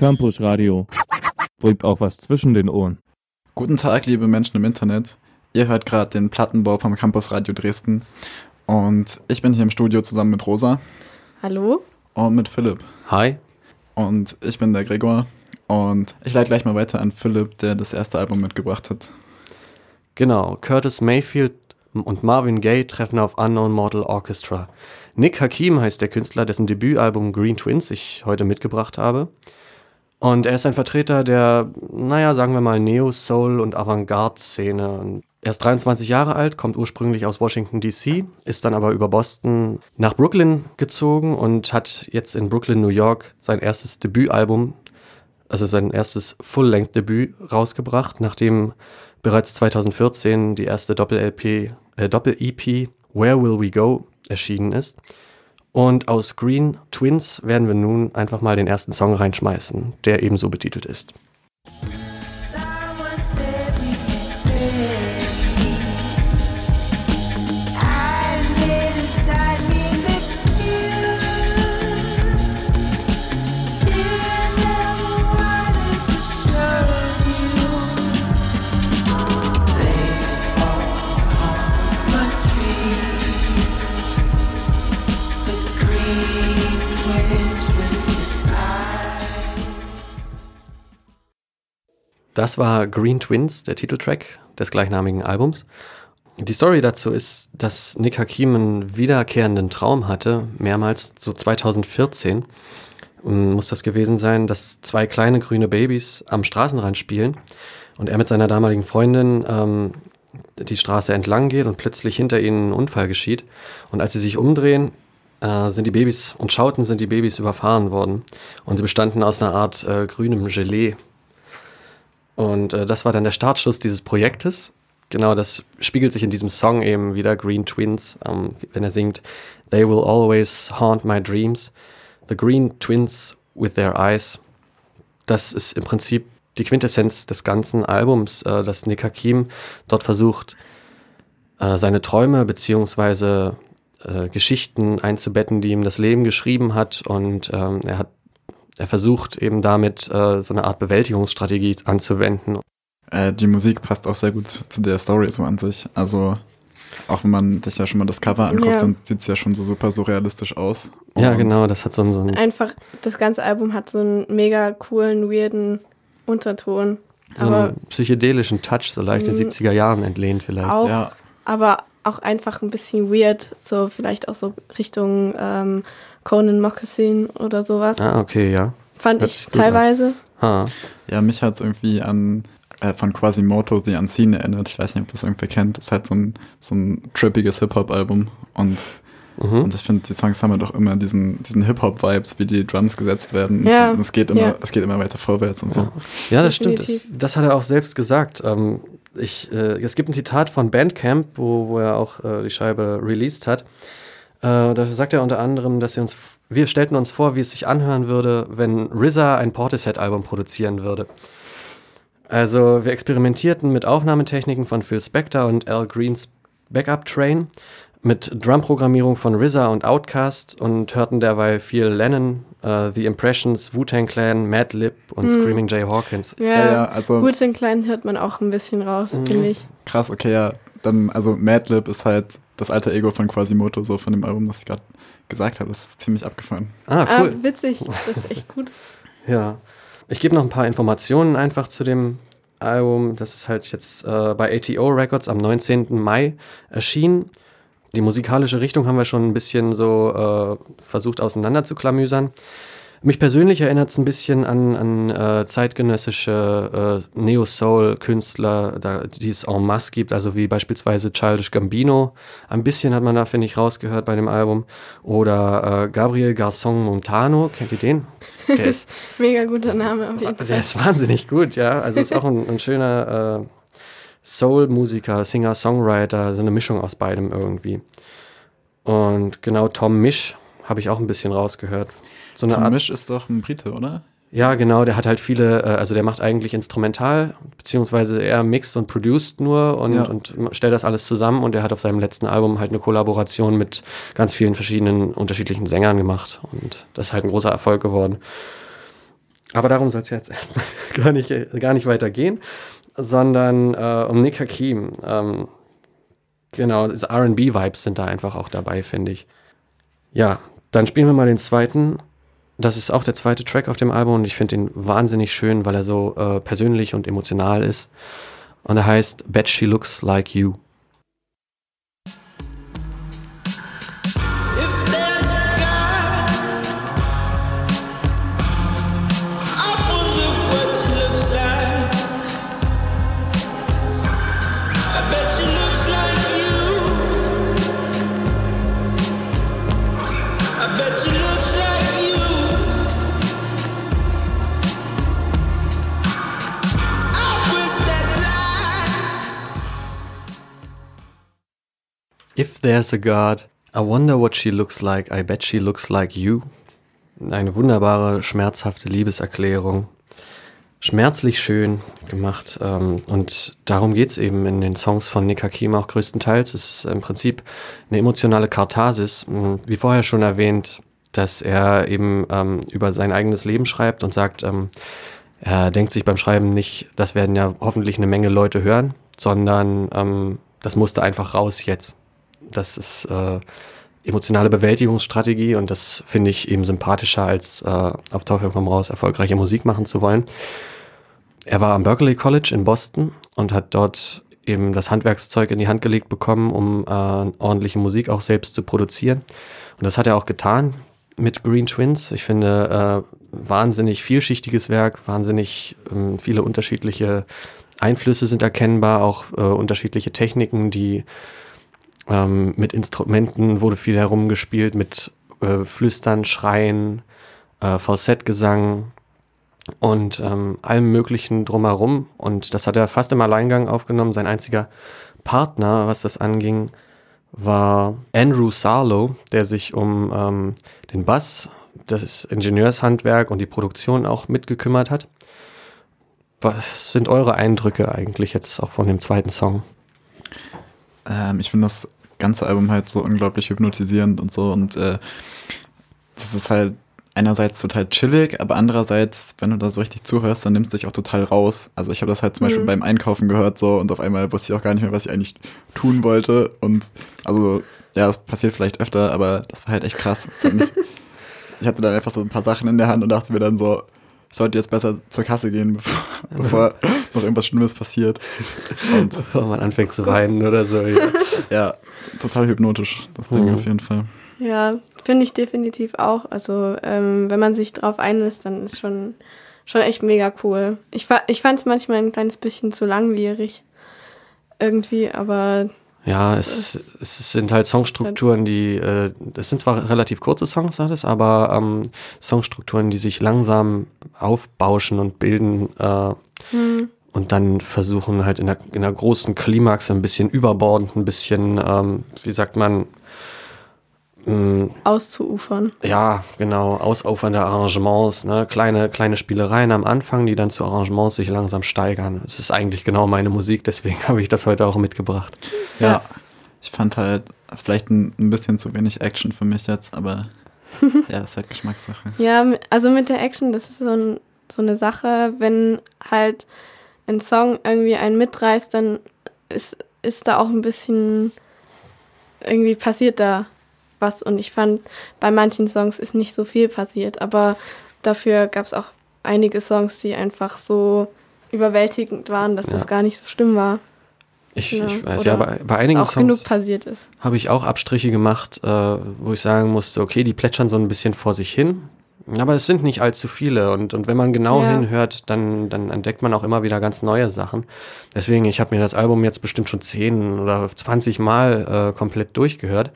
Campus Radio. Bringt auch was zwischen den Ohren. Guten Tag, liebe Menschen im Internet. Ihr hört gerade den Plattenbau vom Campus Radio Dresden. Und ich bin hier im Studio zusammen mit Rosa. Hallo. Und mit Philipp. Hi. Und ich bin der Gregor. Und ich leite gleich mal weiter an Philipp, der das erste Album mitgebracht hat. Genau, Curtis Mayfield und Marvin Gaye treffen auf Unknown Mortal Orchestra. Nick Hakim heißt der Künstler, dessen Debütalbum Green Twins ich heute mitgebracht habe. Und er ist ein Vertreter der, naja, sagen wir mal, Neo-Soul- und Avantgarde-Szene. Er ist 23 Jahre alt, kommt ursprünglich aus Washington, D.C., ist dann aber über Boston nach Brooklyn gezogen und hat jetzt in Brooklyn, New York sein erstes Debütalbum, also sein erstes Full-Length-Debüt rausgebracht, nachdem bereits 2014 die erste Doppel-LP, äh, Doppel-EP Where Will We Go erschienen ist. Und aus Green Twins werden wir nun einfach mal den ersten Song reinschmeißen, der ebenso betitelt ist. Das war Green Twins, der Titeltrack des gleichnamigen Albums. Die Story dazu ist, dass Nick Hakim einen wiederkehrenden Traum hatte, mehrmals, so 2014 muss das gewesen sein, dass zwei kleine grüne Babys am Straßenrand spielen und er mit seiner damaligen Freundin ähm, die Straße entlang geht und plötzlich hinter ihnen ein Unfall geschieht. Und als sie sich umdrehen, äh, sind die Babys und schauten, sind die Babys überfahren worden. Und sie bestanden aus einer Art äh, grünem Gelee. Und äh, das war dann der Startschuss dieses Projektes. Genau, das spiegelt sich in diesem Song eben wieder, Green Twins, ähm, wenn er singt, They will always haunt my dreams, the green twins with their eyes. Das ist im Prinzip die Quintessenz des ganzen Albums, äh, dass Nick Hakim dort versucht, äh, seine Träume beziehungsweise äh, Geschichten einzubetten, die ihm das Leben geschrieben hat. Und ähm, er hat er versucht eben damit äh, so eine Art Bewältigungsstrategie anzuwenden. Äh, die Musik passt auch sehr gut zu der Story so an sich. Also auch wenn man sich ja schon mal das Cover anguckt, ja. dann sieht es ja schon so super surrealistisch aus. Und ja, genau, das hat so, so ein... Einfach, das ganze Album hat so einen mega coolen, weirden Unterton. So aber, einen psychedelischen Touch, so leicht den 70er Jahren entlehnt vielleicht. Auch, ja. aber auch einfach ein bisschen weird, so vielleicht auch so Richtung ähm, Conan Moccasin oder sowas. Ah, okay, ja. Fand Hört ich teilweise. Ha. Ja, mich hat es irgendwie an äh, von Quasimoto The Unseen erinnert. Ich weiß nicht, ob das irgendwer kennt. Das ist halt so ein, so ein trippiges Hip-Hop-Album und Mhm. Und ich finde, die Songs haben ja doch immer diesen, diesen Hip-Hop-Vibes, wie die Drums gesetzt werden. Ja. Und es geht immer, ja. es geht immer weiter vorwärts und so. Ja, ja das stimmt. Das, das, hat er auch selbst gesagt. Ähm, ich, äh, es gibt ein Zitat von Bandcamp, wo, wo er auch äh, die Scheibe released hat. Äh, da sagt er unter anderem, dass wir uns, wir stellten uns vor, wie es sich anhören würde, wenn RZA ein Portishead-Album produzieren würde. Also wir experimentierten mit Aufnahmetechniken von Phil Spector und Al Greens Backup Train, mit Drum-Programmierung von RZA und Outkast und hörten derweil viel Lennon, uh, The Impressions, Wu-Tang Clan, Madlib und mhm. Screaming Jay Hawkins. Ja, ja, ja also Wu-Tang Clan hört man auch ein bisschen raus, mhm. finde ich. Krass, okay, ja. Dann, also Madlib ist halt das alte Ego von Quasimoto, so von dem Album, das ich gerade gesagt habe. Das ist ziemlich abgefahren. Ah, cool. Ah, witzig. Das ist echt gut. ja. Ich gebe noch ein paar Informationen einfach zu dem Album. Das ist halt jetzt äh, bei ATO Records am 19. Mai erschienen. Die musikalische Richtung haben wir schon ein bisschen so äh, versucht auseinander zu klamüsern. Mich persönlich erinnert es ein bisschen an, an äh, zeitgenössische äh, Neo-Soul-Künstler, die es en masse gibt, also wie beispielsweise Childish Gambino. Ein bisschen hat man da, finde ich, rausgehört bei dem Album. Oder äh, Gabriel Garçon Montano, kennt ihr den? Der ist Mega guter Name auf jeden Fall. Der ist wahnsinnig gut, ja. Also ist auch ein, ein schöner äh, Soul-Musiker, Singer, Songwriter, so eine Mischung aus beidem irgendwie. Und genau Tom Misch habe ich auch ein bisschen rausgehört. So eine Tom Art, Misch ist doch ein Brite, oder? Ja, genau, der hat halt viele, äh, also der macht eigentlich instrumental, beziehungsweise er mixt und produced nur und, ja. und stellt das alles zusammen und er hat auf seinem letzten Album halt eine Kollaboration mit ganz vielen verschiedenen unterschiedlichen Sängern gemacht und das ist halt ein großer Erfolg geworden. Aber darum soll es jetzt erstmal gar nicht, gar nicht weiter gehen, sondern äh, um Nick Hakim. Ähm, genau, RB-Vibes sind da einfach auch dabei, finde ich. Ja, dann spielen wir mal den zweiten. Das ist auch der zweite Track auf dem Album und ich finde ihn wahnsinnig schön, weil er so äh, persönlich und emotional ist. Und er heißt Bet She Looks Like You. If there's a God, I wonder what she looks like. I bet she looks like you. Eine wunderbare, schmerzhafte Liebeserklärung. Schmerzlich schön gemacht. Ähm, und darum geht es eben in den Songs von Nick Hakim auch größtenteils. Es ist im Prinzip eine emotionale Katharsis. Hm, wie vorher schon erwähnt, dass er eben ähm, über sein eigenes Leben schreibt und sagt, ähm, er denkt sich beim Schreiben nicht, das werden ja hoffentlich eine Menge Leute hören, sondern ähm, das musste einfach raus jetzt. Das ist äh, emotionale Bewältigungsstrategie und das finde ich eben sympathischer, als äh, auf Teufel komm raus erfolgreiche Musik machen zu wollen. Er war am Berkeley College in Boston und hat dort eben das Handwerkszeug in die Hand gelegt bekommen, um äh, ordentliche Musik auch selbst zu produzieren. Und das hat er auch getan mit Green Twins. Ich finde, äh, wahnsinnig vielschichtiges Werk, wahnsinnig äh, viele unterschiedliche Einflüsse sind erkennbar, auch äh, unterschiedliche Techniken, die ähm, mit Instrumenten wurde viel herumgespielt, mit äh, Flüstern, Schreien, äh, Falsettgesang und ähm, allem Möglichen drumherum. Und das hat er fast im Alleingang aufgenommen. Sein einziger Partner, was das anging, war Andrew Sarlow, der sich um ähm, den Bass, das Ingenieurshandwerk und die Produktion auch mitgekümmert hat. Was sind eure Eindrücke eigentlich jetzt auch von dem zweiten Song? Ähm, ich finde das ganze Album halt so unglaublich hypnotisierend und so. Und äh, das ist halt einerseits total chillig, aber andererseits, wenn du da so richtig zuhörst, dann nimmst du dich auch total raus. Also ich habe das halt zum mhm. Beispiel beim Einkaufen gehört so und auf einmal wusste ich auch gar nicht mehr, was ich eigentlich tun wollte. Und also, ja, das passiert vielleicht öfter, aber das war halt echt krass. Mich, ich hatte dann einfach so ein paar Sachen in der Hand und dachte mir dann so, sollte jetzt besser zur Kasse gehen, bevor, bevor noch irgendwas Schlimmes passiert. Und bevor man anfängt zu weinen oder so. Ja, ja total hypnotisch, das Ding mhm. auf jeden Fall. Ja, finde ich definitiv auch. Also, ähm, wenn man sich drauf einlässt, dann ist schon, schon echt mega cool. Ich, ich fand es manchmal ein kleines bisschen zu langwierig. Irgendwie, aber ja, es, es sind halt Songstrukturen, die, äh, es sind zwar relativ kurze Songs alles, aber ähm, Songstrukturen, die sich langsam aufbauschen und bilden äh, hm. und dann versuchen halt in der, in der großen Klimax ein bisschen überbordend, ein bisschen, ähm, wie sagt man, Auszuufern. Ja, genau, ausufernde Arrangements, ne? kleine, kleine Spielereien am Anfang, die dann zu Arrangements sich langsam steigern. Es ist eigentlich genau meine Musik, deswegen habe ich das heute auch mitgebracht. Ja, ja. ich fand halt vielleicht ein, ein, bisschen zu wenig Action für mich jetzt, aber ja, ist halt Geschmackssache. Ja, also mit der Action, das ist so, ein, so eine Sache, wenn halt ein Song irgendwie einen mitreißt, dann ist, ist da auch ein bisschen irgendwie passiert da was. Und ich fand, bei manchen Songs ist nicht so viel passiert, aber dafür gab es auch einige Songs, die einfach so überwältigend waren, dass ja. das gar nicht so schlimm war. Ich, ja. ich weiß, Oder ja, bei, bei einigen auch Songs passiert ist. habe ich auch Abstriche gemacht, äh, wo ich sagen musste, okay, die plätschern so ein bisschen vor sich hin, aber es sind nicht allzu viele und, und wenn man genau ja. hinhört, dann, dann entdeckt man auch immer wieder ganz neue Sachen. Deswegen, ich habe mir das Album jetzt bestimmt schon 10 oder 20 Mal äh, komplett durchgehört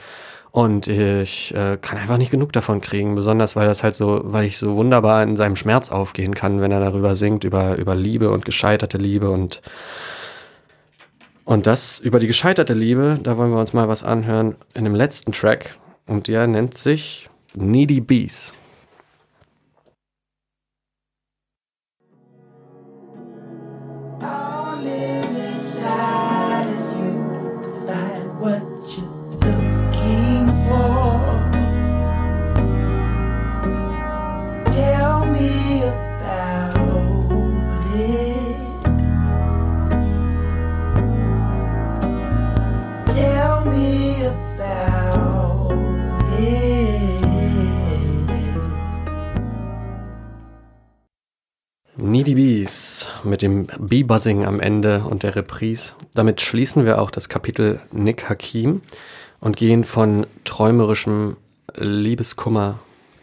und ich äh, kann einfach nicht genug davon kriegen, besonders weil das halt so, weil ich so wunderbar in seinem Schmerz aufgehen kann, wenn er darüber singt, über, über Liebe und gescheiterte Liebe und und das über die gescheiterte Liebe, da wollen wir uns mal was anhören in dem letzten Track und der nennt sich Needy Bees. Dem Bee-Buzzing am Ende und der Reprise. Damit schließen wir auch das Kapitel Nick Hakim und gehen von träumerischem Liebeskummer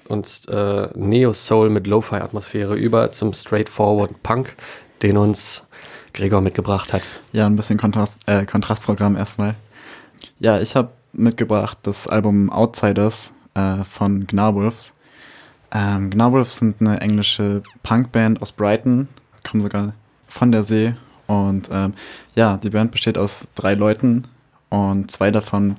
und äh, Neo-Soul mit Lo-Fi-Atmosphäre über zum straightforward Punk, den uns Gregor mitgebracht hat. Ja, ein bisschen Kontrast, äh, Kontrastprogramm erstmal. Ja, ich habe mitgebracht das Album Outsiders äh, von Gnarwolves. Ähm, Gnarwolves sind eine englische Punkband aus Brighton, kommen sogar von der See. Und ähm, ja, die Band besteht aus drei Leuten und zwei davon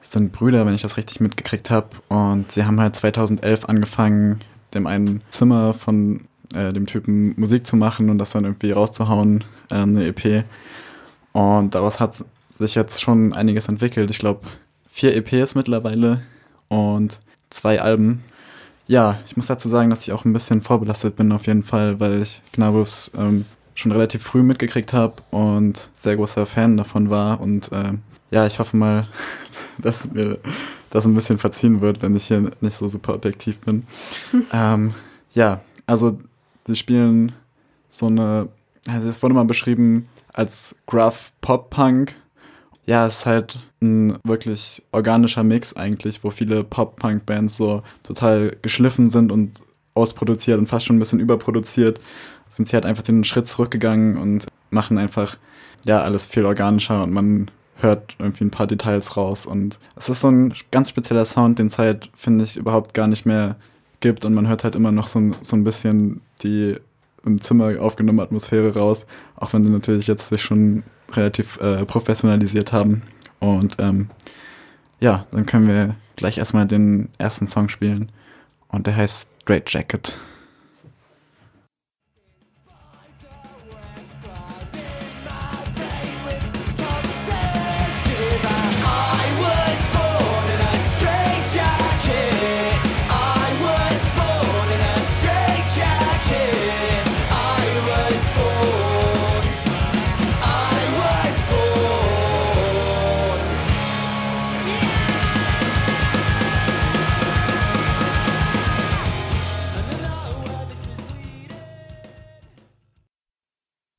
sind Brüder, wenn ich das richtig mitgekriegt habe. Und sie haben halt 2011 angefangen, dem einen Zimmer von äh, dem Typen Musik zu machen und das dann irgendwie rauszuhauen, äh, eine EP. Und daraus hat sich jetzt schon einiges entwickelt. Ich glaube, vier EPs mittlerweile und zwei Alben. Ja, ich muss dazu sagen, dass ich auch ein bisschen vorbelastet bin auf jeden Fall, weil ich Gnabus ähm, schon relativ früh mitgekriegt habe und sehr großer Fan davon war. Und äh, ja, ich hoffe mal, dass mir das ein bisschen verziehen wird, wenn ich hier nicht so super objektiv bin. ähm, ja, also sie spielen so eine, also es wurde mal beschrieben als Gruff Pop Punk ja, es ist halt ein wirklich organischer Mix eigentlich, wo viele Pop-Punk-Bands so total geschliffen sind und ausproduziert und fast schon ein bisschen überproduziert, sind sie halt einfach den Schritt zurückgegangen und machen einfach, ja, alles viel organischer und man hört irgendwie ein paar Details raus und es ist so ein ganz spezieller Sound, den es halt, finde ich, überhaupt gar nicht mehr gibt und man hört halt immer noch so, so ein bisschen die im Zimmer aufgenommene Atmosphäre raus, auch wenn sie natürlich jetzt sich schon relativ äh, professionalisiert haben. Und ähm, ja, dann können wir gleich erstmal den ersten Song spielen. Und der heißt Straight Jacket.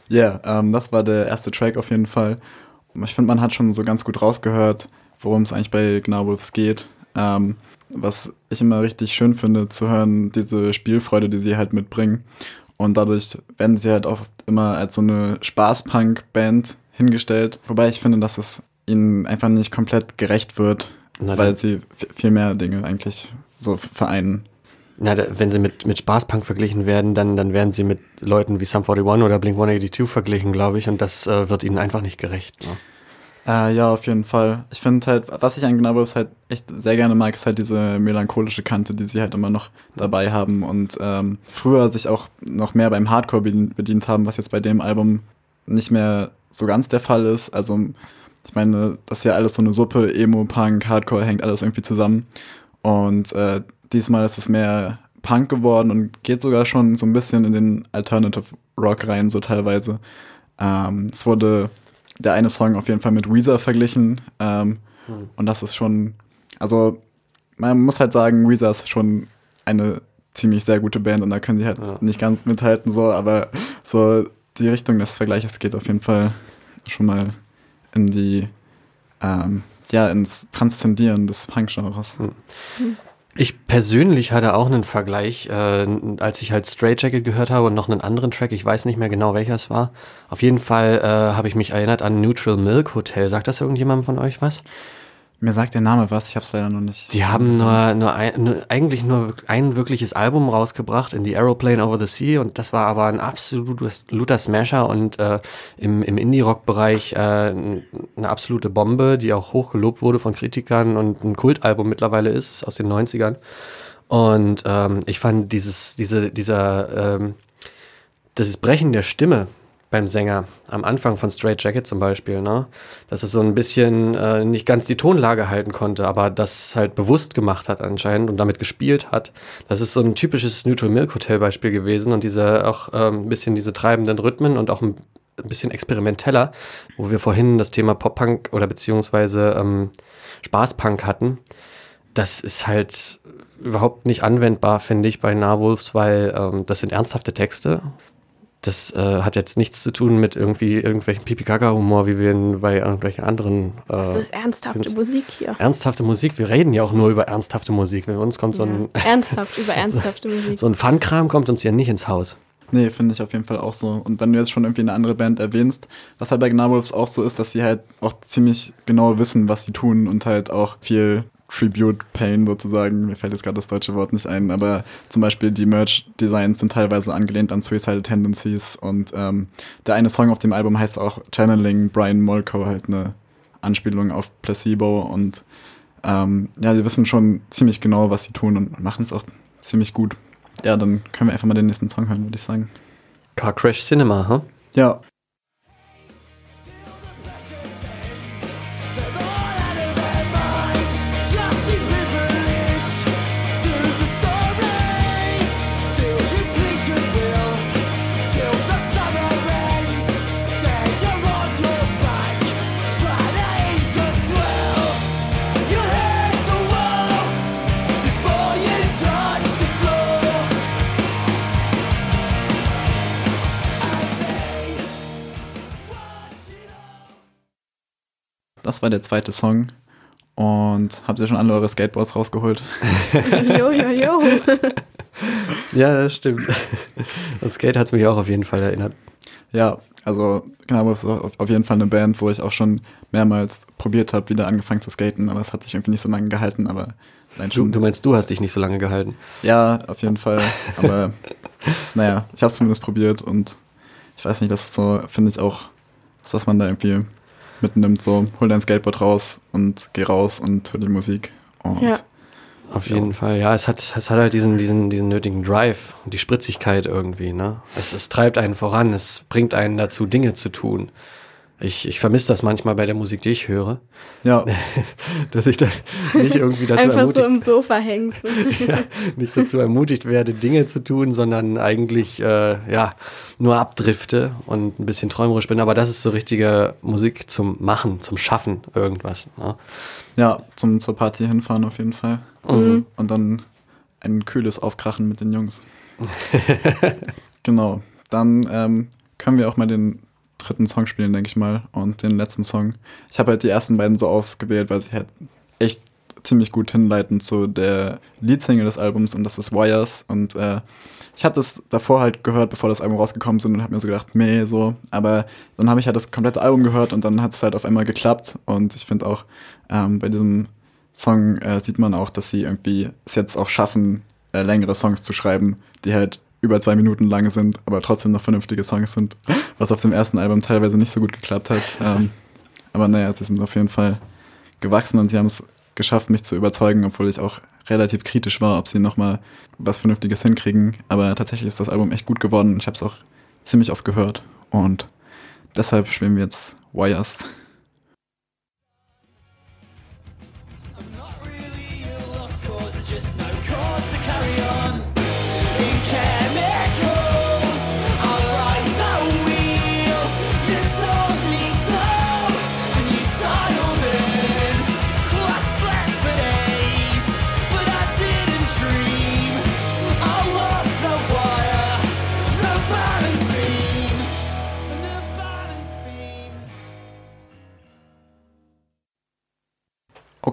Ja, yeah, ähm, das war der erste Track auf jeden Fall. Ich finde, man hat schon so ganz gut rausgehört, worum es eigentlich bei Gnarwolves geht. Ähm, was ich immer richtig schön finde, zu hören, diese Spielfreude, die sie halt mitbringen. Und dadurch werden sie halt auch immer als so eine Spaß-Punk-Band hingestellt. Wobei ich finde, dass es ihnen einfach nicht komplett gerecht wird, Na, weil sie viel mehr Dinge eigentlich so vereinen. Na, da, wenn sie mit, mit Spaßpunk verglichen werden, dann, dann werden sie mit Leuten wie Sum 41 oder Blink 182 verglichen, glaube ich, und das äh, wird ihnen einfach nicht gerecht. Ne? Äh, ja, auf jeden Fall. Ich finde halt, was ich an Gnabos halt echt sehr gerne mag, ist halt diese melancholische Kante, die sie halt immer noch dabei haben und ähm, früher sich auch noch mehr beim Hardcore bedient, bedient haben, was jetzt bei dem Album nicht mehr so ganz der Fall ist. Also, ich meine, das ist ja alles so eine Suppe, Emo, Punk, Hardcore, hängt alles irgendwie zusammen. Und äh, Diesmal ist es mehr Punk geworden und geht sogar schon so ein bisschen in den Alternative Rock rein, so teilweise. Ähm, es wurde der eine Song auf jeden Fall mit Weezer verglichen. Ähm, hm. Und das ist schon, also man muss halt sagen, Weezer ist schon eine ziemlich sehr gute Band und da können sie halt ja. nicht ganz mithalten, so, aber so die Richtung des Vergleiches geht auf jeden Fall schon mal in die, ähm, ja, ins Transzendieren des Punk-Genres. Hm. Ich persönlich hatte auch einen Vergleich, äh, als ich halt Straight gehört habe und noch einen anderen Track, ich weiß nicht mehr genau welcher es war. Auf jeden Fall äh, habe ich mich erinnert an Neutral Milk Hotel. Sagt das irgendjemandem von euch was? Mir sagt der Name was, ich habe es leider noch nicht. Die haben nur, nur, ein, nur, eigentlich nur ein wirkliches Album rausgebracht, in The Aeroplane Over the Sea, und das war aber ein absoluter Smasher und äh, im, im Indie-Rock-Bereich äh, eine absolute Bombe, die auch hochgelobt wurde von Kritikern und ein Kultalbum mittlerweile ist, aus den 90ern. Und ähm, ich fand dieses, diese, dieser, ähm, das Brechen der Stimme, beim Sänger. Am Anfang von Straight Jacket zum Beispiel, ne? Dass es so ein bisschen äh, nicht ganz die Tonlage halten konnte, aber das halt bewusst gemacht hat anscheinend und damit gespielt hat. Das ist so ein typisches Neutral Milk Hotel Beispiel gewesen und diese auch ähm, ein bisschen diese treibenden Rhythmen und auch ein bisschen experimenteller, wo wir vorhin das Thema Pop-Punk oder beziehungsweise ähm, Spaßpunk hatten. Das ist halt überhaupt nicht anwendbar, finde ich, bei Narwolves, weil ähm, das sind ernsthafte Texte Das äh, hat jetzt nichts zu tun mit irgendwie irgendwelchen Pipi-Kaka-Humor, wie wir ihn bei irgendwelchen anderen. Äh, Das ist ernsthafte find's- Musik hier. ernsthafte Musik. Wir reden ja auch nur über ernsthafte Musik. Bei uns kommt so ein, Ja, ernsthaft, über ernsthafte Musik. so ein Fun-Kram kommt uns ja nicht ins Haus. Nee, finde ich auf jeden Fall auch so. Und wenn du jetzt schon irgendwie eine andere Band erwähnst, was halt bei Gnarwolves auch so ist, dass sie halt auch ziemlich genau wissen, was sie tun und halt auch viel Tribute Pain sozusagen. Mir fällt jetzt gerade das deutsche Wort nicht ein, aber zum Beispiel die Merch-Designs sind teilweise angelehnt an Suicidal Tendencies und ähm, der eine Song auf dem Album heißt auch Channeling Brian Molko, halt eine Anspielung auf Placebo und ähm, ja, sie wissen schon ziemlich genau, was sie tun und machen es auch ziemlich gut. Ja, dann können wir einfach mal den nächsten Song hören, würde ich sagen. Car Crash Cinema, hm? Ja, das war der zweite Song. Und habt ihr schon alle eure Skateboards rausgeholt? Jo, jo, jo. Ja, das stimmt. Das Skate hat es mich auch auf jeden Fall erinnert. Ja, also genau, es ist auf jeden Fall eine Band, wo ich auch schon mehrmals probiert habe, wieder angefangen zu skaten, aber es hat sich irgendwie nicht so lange gehalten, aber nein, Du, schon. du meinst, du hast dich nicht so lange gehalten. Ja, auf jeden Fall. Aber naja, ich habe es zumindest probiert und ich weiß nicht, das ist so, finde ich auch, was dass man da irgendwie mitnimmt, so hol dein Skateboard raus und geh raus und hör die Musik. Und Ja. Auf jeden Fall, ja, es hat, es hat halt diesen, diesen, diesen nötigen Drive und die Spritzigkeit irgendwie, ne? Es, es treibt einen voran, es bringt einen dazu, Dinge zu tun. Ich, ich vermisse das manchmal bei der Musik, die ich höre, ja, dass ich da nicht irgendwie dazu Einfach so ermutigt, im Sofa hängst. ja, nicht dazu ermutigt werde, Dinge zu tun, sondern eigentlich äh, ja nur abdrifte und ein bisschen träumerisch bin. Aber das ist so richtige Musik zum Machen, zum Schaffen irgendwas. Ne? ja, zum zur Party hinfahren auf jeden Fall. Mhm. Und dann ein kühles Aufkrachen mit den Jungs. genau. Dann ähm, können wir auch mal den dritten Song spielen, denke ich mal. Und den letzten Song. Ich habe halt die ersten beiden so ausgewählt, weil sie halt echt ziemlich gut hinleiten zu der Leadsingle des Albums und das ist Wires. Und äh, ich hatte es davor halt gehört, bevor das Album rausgekommen ist und habe mir so gedacht, meh, so. Aber dann habe ich halt das komplette Album gehört und dann hat es halt auf einmal geklappt. Und ich finde auch ähm, bei diesem Song äh, sieht man auch, dass sie irgendwie es jetzt auch schaffen, äh, längere Songs zu schreiben, die halt über zwei Minuten lang sind, aber trotzdem noch vernünftige Songs sind, was auf dem ersten Album teilweise nicht so gut geklappt hat. Ähm, aber naja, sie sind auf jeden Fall gewachsen und sie haben es geschafft, mich zu überzeugen, obwohl ich auch relativ kritisch war, ob sie nochmal was Vernünftiges hinkriegen. Aber tatsächlich ist das Album echt gut geworden und ich habe es auch ziemlich oft gehört. Und deshalb spielen wir jetzt Wires.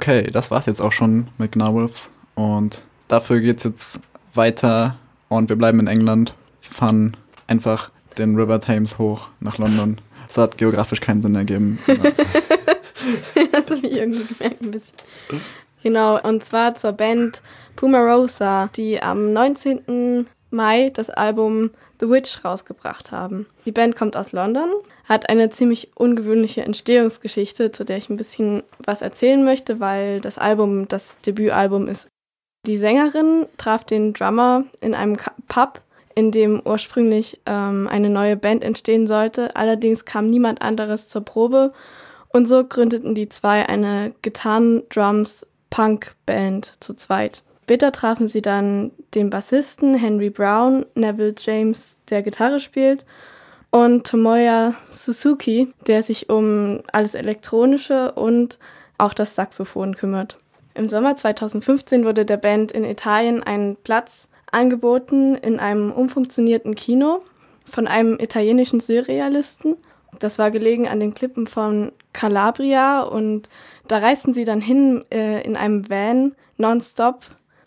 Okay, das war's jetzt auch schon mit Gnarwolves. Und dafür geht's jetzt weiter und wir bleiben in England, fahren einfach den River Thames hoch nach London. Das hat geografisch keinen Sinn ergeben. das habe ich irgendwie gemerkt ein bisschen. Genau, und zwar zur Band Pumarosa, die am 19. Mai das Album The Witch rausgebracht haben. Die Band kommt aus London, hat eine ziemlich ungewöhnliche Entstehungsgeschichte, zu der ich ein bisschen was erzählen möchte, weil das Album das Debütalbum ist. Die Sängerin traf den Drummer in einem Pub, in dem ursprünglich ähm, eine neue Band entstehen sollte. Allerdings kam niemand anderes zur Probe und so gründeten die zwei eine Gitarren-Drums-Punk-Band zu zweit. Später trafen sie dann den Bassisten Henry Brown, Neville James, der Gitarre spielt, und Tomoya Suzuki, der sich um alles Elektronische und auch das Saxophon kümmert. Im Sommer 2015 wurde der Band in Italien ein Platz angeboten in einem umfunktionierten Kino. von einem italienischen Surrealisten. Das war gelegen an den Klippen von Calabria und da reisten sie dann hin äh, in einem Van nonstop,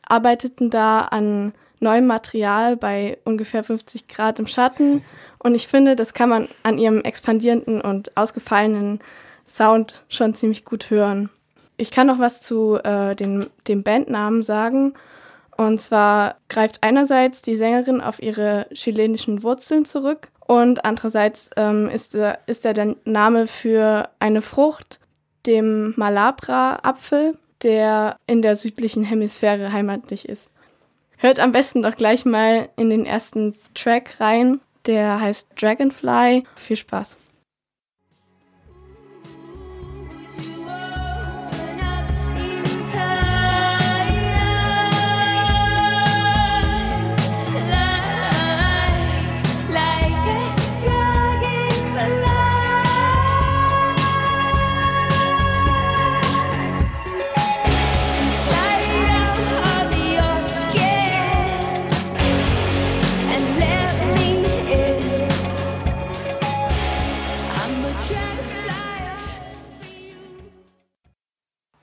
arbeiteten da an neuem Material bei ungefähr 50 Grad im Schatten und ich finde, das kann man an ihrem expandierenden und ausgefallenen Sound schon ziemlich gut hören. Ich kann noch was zu äh, den, dem Bandnamen sagen. Und zwar greift einerseits die Sängerin auf ihre chilenischen Wurzeln zurück und andererseits ähm, ist, ist er der Name für eine Frucht, dem Malabra-Apfel, der in der südlichen Hemisphäre heimatlich ist. Hört am besten doch gleich mal in den ersten Track rein. Der heißt Dragonfly. Viel Spaß.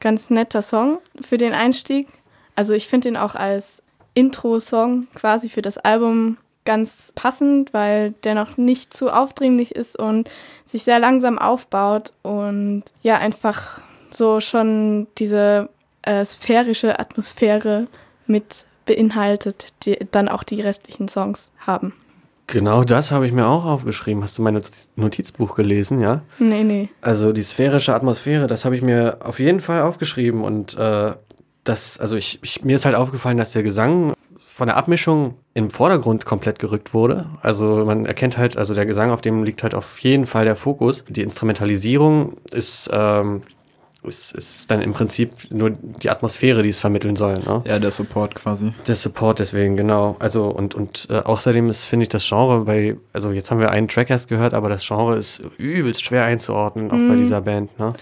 Ganz netter Song für den Einstieg. Also ich finde ihn auch als Intro-Song quasi für das Album ganz passend, weil der noch nicht zu aufdringlich ist und sich sehr langsam aufbaut und ja einfach so schon diese äh, sphärische Atmosphäre mit beinhaltet, die dann auch die restlichen Songs haben. Genau das habe ich mir auch aufgeschrieben. Hast du mein Notiz Notizbuch gelesen, ja? Nee, nee. Also die sphärische Atmosphäre, das habe ich mir auf jeden Fall aufgeschrieben und äh, das, also ich, ich, mir ist halt aufgefallen, dass der Gesang von der Abmischung im Vordergrund komplett gerückt wurde. Also man erkennt halt, also der Gesang, auf dem liegt halt auf jeden Fall der Fokus. Die Instrumentalisierung ist, ähm, ist, ist dann im Prinzip nur die Atmosphäre, die es vermitteln soll. Ne? Ja, der Support quasi. Der Support deswegen, genau. Also und, und äh, außerdem ist, finde ich, das Genre bei, also jetzt haben wir einen Track erst gehört, aber das Genre ist übelst schwer einzuordnen, auch bei dieser Band, ne?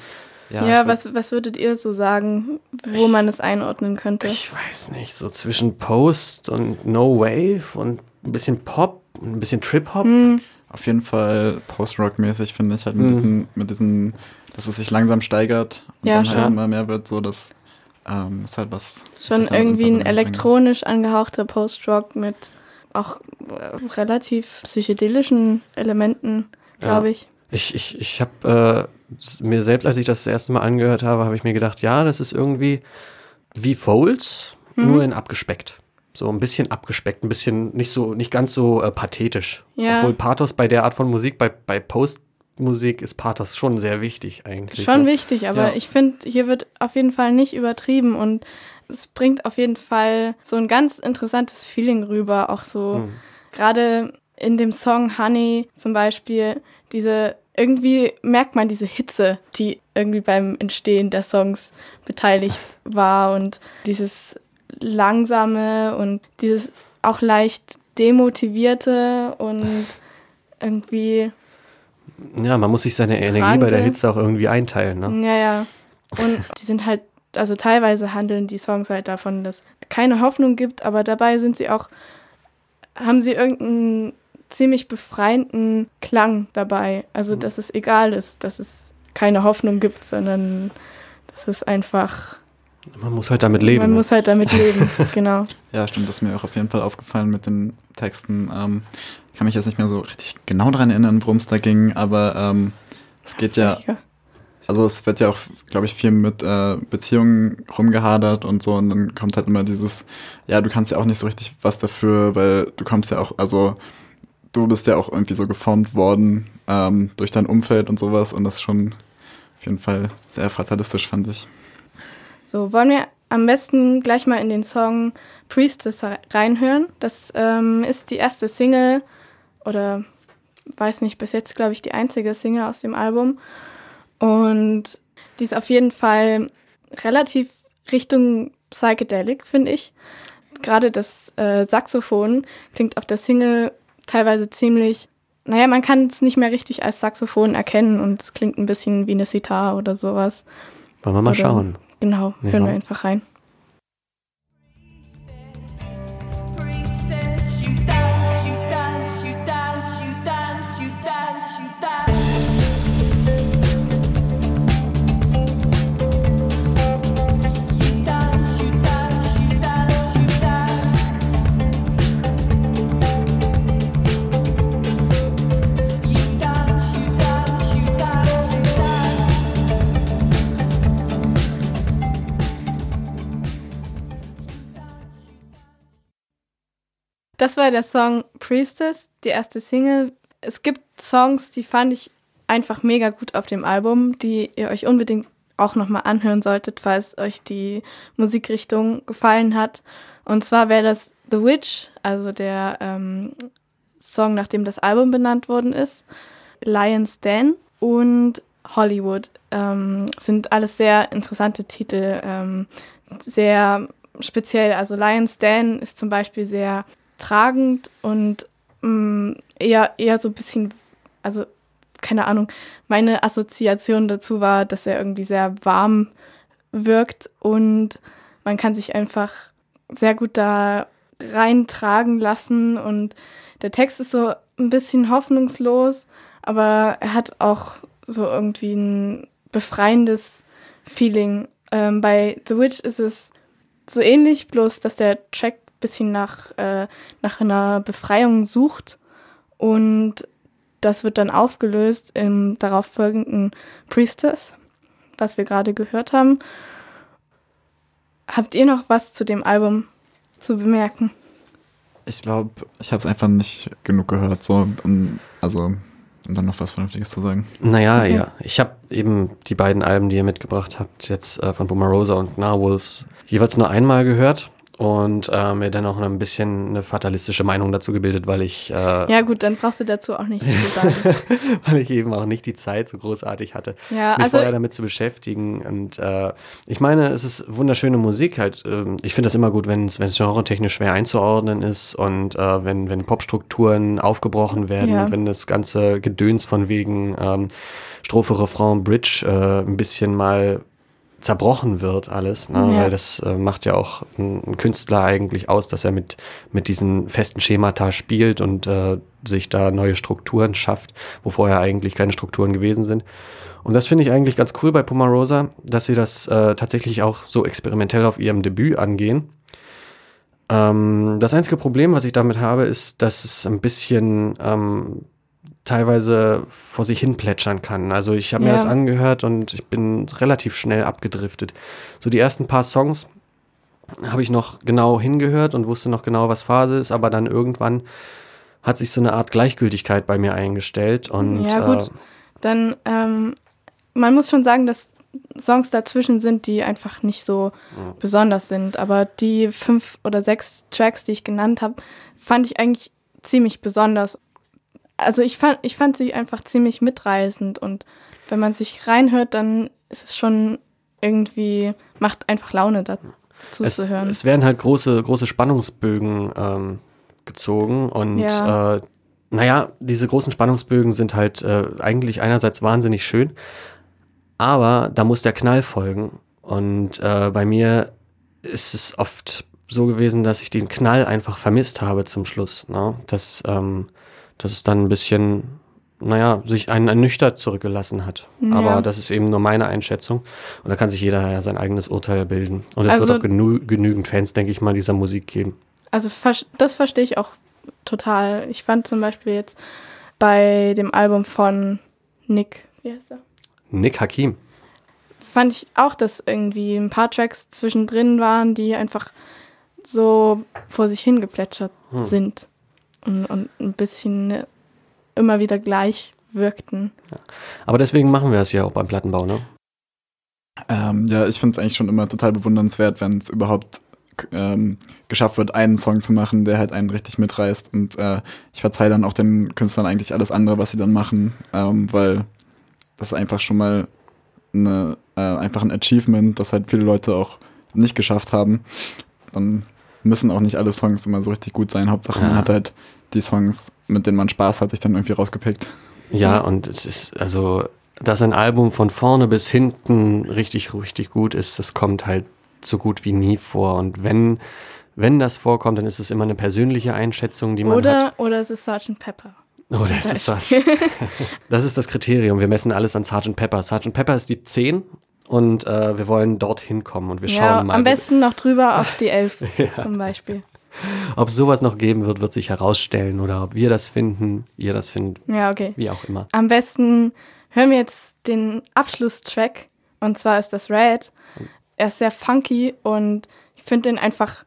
Ja, ich was, was würdet ihr so sagen, wo man es einordnen könnte? Ich weiß nicht, so zwischen Post und No Wave und ein bisschen Pop, und ein bisschen Trip-Hop. Hm, Auf jeden Fall Post-Rock-mäßig finde ich halt mit Mhm. diesen, mit diesen, dass es sich langsam steigert und Ja, dann halt schon. immer mehr wird, so dass ähm, ist halt was. Schon irgendwie ein elektronisch angehauchter Post-Rock mit auch äh, relativ psychedelischen Elementen, glaube Ja. ich. Ich, ich, ich habe äh, mir selbst, als ich das, das erste Mal angehört habe, habe ich mir gedacht, ja, das ist irgendwie wie Foles, Mhm. nur in abgespeckt. So ein bisschen abgespeckt, ein bisschen nicht so, nicht ganz so äh, pathetisch. Ja. Obwohl Pathos bei der Art von Musik, bei, bei Postmusik ist Pathos schon sehr wichtig eigentlich. Schon ne? wichtig, aber Ja. ich finde, hier wird auf jeden Fall nicht übertrieben und es bringt auf jeden Fall so ein ganz interessantes Feeling rüber. Auch so Hm. gerade in dem Song Honey zum Beispiel, diese irgendwie merkt man diese Hitze, die irgendwie beim Entstehen der Songs beteiligt war und dieses langsame und dieses auch leicht demotivierte und irgendwie Ja, man muss sich seine Energie bei Tragende. der Hitze auch irgendwie einteilen. Ne? Ja, ja. Und die sind halt, also teilweise handeln die Songs halt davon, dass keine Hoffnung gibt, aber dabei sind sie auch, haben sie irgendeinen ziemlich befreienden Klang dabei. Also, dass es egal ist, dass es keine Hoffnung gibt, sondern dass es einfach, Man muss halt damit leben. man ne? muss halt damit leben. genau. Ja, stimmt, das ist mir auch auf jeden Fall aufgefallen mit den Texten. Ähm, kann mich jetzt nicht mehr so richtig genau daran erinnern, worum es da ging, aber ähm, es geht ja, also es wird ja auch, glaube ich, viel mit äh, Beziehungen rumgehadert und so und dann kommt halt immer dieses, ja, du kannst ja auch nicht so richtig was dafür, weil du kommst ja auch, also du bist ja auch irgendwie so geformt worden ähm, durch dein Umfeld und sowas und das ist schon auf jeden Fall sehr fatalistisch, fand ich. So, wollen wir am besten gleich mal in den Song Priestess reinhören. Das ähm, ist die erste Single oder weiß nicht, bis jetzt glaube ich die einzige Single aus dem Album. Und die ist auf jeden Fall relativ Richtung Psychedelic, finde ich. Gerade das äh, Saxophon klingt auf der Single teilweise ziemlich, naja, man kann es nicht mehr richtig als Saxophon erkennen und es klingt ein bisschen wie eine Sitar oder sowas. Wollen wir mal Oder- schauen. Genau, Ja. hören wir einfach rein. Das war der Song Priestess, die erste Single. Es gibt Songs, die fand ich einfach mega gut auf dem Album, die ihr euch unbedingt auch nochmal anhören solltet, falls euch die Musikrichtung gefallen hat. Und zwar wäre das The Witch, also der ähm, Song, nach dem das Album benannt worden ist, Lion's Den und Hollywood. Ähm, sind alles sehr interessante Titel, ähm, sehr speziell. Also Lion's Den ist zum Beispiel sehr tragend und mh, eher, eher so ein bisschen, also keine Ahnung, meine Assoziation dazu war, dass er irgendwie sehr warm wirkt und man kann sich einfach sehr gut da reintragen lassen und der Text ist so ein bisschen hoffnungslos, aber er hat auch so irgendwie ein befreiendes Feeling. Ähm, bei The Witch ist es so ähnlich, bloß dass der Track bisschen nach, äh, nach einer Befreiung sucht und das wird dann aufgelöst im darauf folgenden Priestess, was wir gerade gehört haben. Habt ihr noch was zu dem Album zu bemerken? Ich glaube, ich habe es einfach nicht genug gehört, so, um, also, um dann noch was Vernünftiges zu sagen. Naja, Okay. ja. Ich habe eben die beiden Alben, die ihr mitgebracht habt, jetzt äh, von Boomerosa und Narwolves, jeweils nur einmal gehört und äh, mir dann auch ein bisschen eine fatalistische Meinung dazu gebildet, weil ich, äh, Ja, gut, dann brauchst du dazu auch nichts zu sagen. weil ich eben auch nicht die Zeit so großartig hatte, Ja, mich also vorher damit zu beschäftigen. Und äh, ich meine, es ist wunderschöne Musik. Halt, ähm, ich finde das immer gut, wenn es genretechnisch schwer einzuordnen ist und äh, wenn, wenn Popstrukturen aufgebrochen werden Ja. und wenn das ganze Gedöns von wegen ähm, Strophe, Refrain, Bridge äh, ein bisschen mal zerbrochen wird alles, ne? Ja. weil das äh, macht ja auch ein, Künstler eigentlich aus, dass er mit, mit diesen festen Schemata spielt und äh, sich da neue Strukturen schafft, wo vorher eigentlich keine Strukturen gewesen sind. Und das finde ich eigentlich ganz cool bei Pomarosa, dass sie das äh, tatsächlich auch so experimentell auf ihrem Debüt angehen. Ähm, das einzige Problem, was ich damit habe, ist, dass es ein bisschen ähm, teilweise vor sich hin plätschern kann. Also ich habe mir Ja. das angehört und ich bin relativ schnell abgedriftet. So die ersten paar Songs habe ich noch genau hingehört und wusste noch genau, was Phase ist, aber dann irgendwann hat sich so eine Art Gleichgültigkeit bei mir eingestellt und Ja, gut. Äh, dann, ähm, man muss schon sagen, dass Songs dazwischen sind, die einfach nicht so besonders sind. Aber die fünf oder sechs Tracks, die ich genannt habe, fand ich eigentlich ziemlich besonders. Also ich fand, ich fand sie einfach ziemlich mitreißend und wenn man sich reinhört, dann ist es schon irgendwie, macht einfach Laune dazu es, zu hören. es werden halt große, große Spannungsbögen ähm, gezogen und Ja. äh, naja, diese großen Spannungsbögen sind halt äh, eigentlich einerseits wahnsinnig schön, aber da muss der Knall folgen. Und äh, bei mir ist es oft so gewesen, dass ich den Knall einfach vermisst habe zum Schluss. Ne? Dass, ähm, dass es dann ein bisschen, naja, sich einen ernüchtert zurückgelassen hat. Ja. Aber das ist eben nur meine Einschätzung. Und da kann sich jeder ja sein eigenes Urteil bilden. Und es Also- wird auch genü genügend Fans, denke ich mal, dieser Musik geben. Also das verstehe ich auch total. Ich fand zum Beispiel jetzt bei dem Album von Nick, wie heißt er? Nick Hakim. Fand ich auch, dass irgendwie ein paar Tracks zwischendrin waren, die einfach so vor sich hingeplätschert sind und, und ein bisschen immer wieder gleich wirkten. Aber deswegen machen wir es ja auch beim Plattenbau, ne? Ähm, ja, ich finde es eigentlich schon immer total bewundernswert, wenn es überhaupt ähm, geschafft wird, einen Song zu machen, der halt einen richtig mitreißt. Und äh, ich verzeihe dann auch den Künstlern eigentlich alles andere, was sie dann machen, ähm, weil das ist einfach schon mal eine, äh, einfach ein Achievement, das halt viele Leute auch nicht geschafft haben. Dann müssen auch nicht alle Songs immer so richtig gut sein. Hauptsache, Ja. man hat halt die Songs, mit denen man Spaß hat, sich dann irgendwie rausgepickt. Ja, und es ist, also, dass ein Album von vorne bis hinten richtig, richtig gut ist, das kommt halt so gut wie nie vor. Und wenn, wenn das vorkommt, dann ist es immer eine persönliche Einschätzung, die man hat. Oder, oder es ist Sgt. Pepper. Oh, das ist das. Das ist das Kriterium. Wir messen alles an Sgt. Pepper. Sgt. Pepper ist die 10 und äh, wir wollen dorthin kommen und wir schauen Ja, mal. am besten noch drüber auf die Elf zum Beispiel. Ob es sowas noch geben wird, wird sich herausstellen oder ob wir das finden, ihr das findet, Ja, okay. wie auch immer. Am besten hören wir jetzt den Abschlusstrack und zwar ist das Red. Er ist sehr funky und ich finde den einfach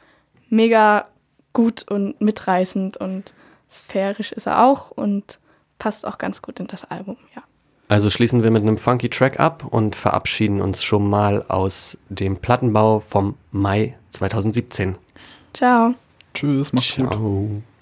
mega gut und mitreißend und sphärisch ist er auch und passt auch ganz gut in das Album, ja. Also schließen wir mit einem funky Track ab und verabschieden uns schon mal aus dem Plattenbau vom Mai 2017. Ciao. Tschüss, mach's gut. Ciao. Campus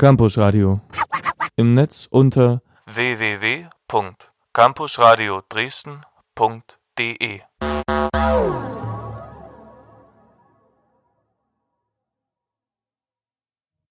Radio. Im Netz unter www.campusradio Dresden.de